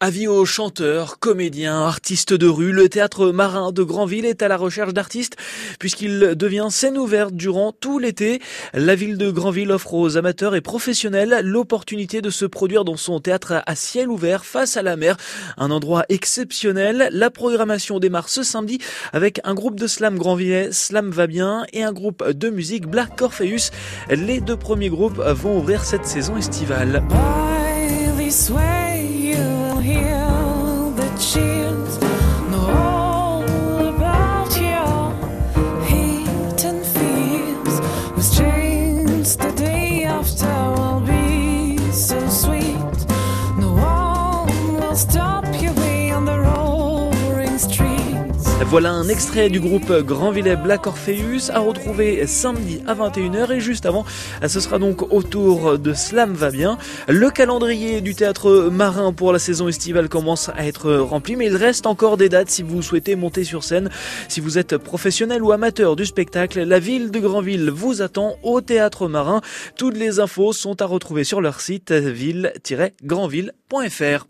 Avis aux chanteurs, comédiens, artistes de rue, le théâtre marin de Granville est à la recherche d'artistes puisqu'il devient scène ouverte durant tout l'été. La ville de Granville offre aux amateurs et professionnels l'opportunité de se produire dans son théâtre à ciel ouvert face à la mer, un endroit exceptionnel. La programmation démarre ce samedi avec un groupe de slam Granvillais, Slam va bien, et un groupe de musique Black Orpheus. Les deux premiers groupes vont ouvrir cette saison estivale. so sweet. No one will stop you beyond the roaring street. Voilà un extrait du groupe Grandvillais Black Orpheus à retrouver samedi à 21h et juste avant, ce sera donc autour de Slam va bien. Le calendrier du théâtre marin pour la saison estivale commence à être rempli, mais il reste encore des dates si vous souhaitez monter sur scène. Si vous êtes professionnel ou amateur du spectacle, la ville de Grandville vous attend au théâtre marin. Toutes les infos sont à retrouver sur leur site ville-grandville.fr.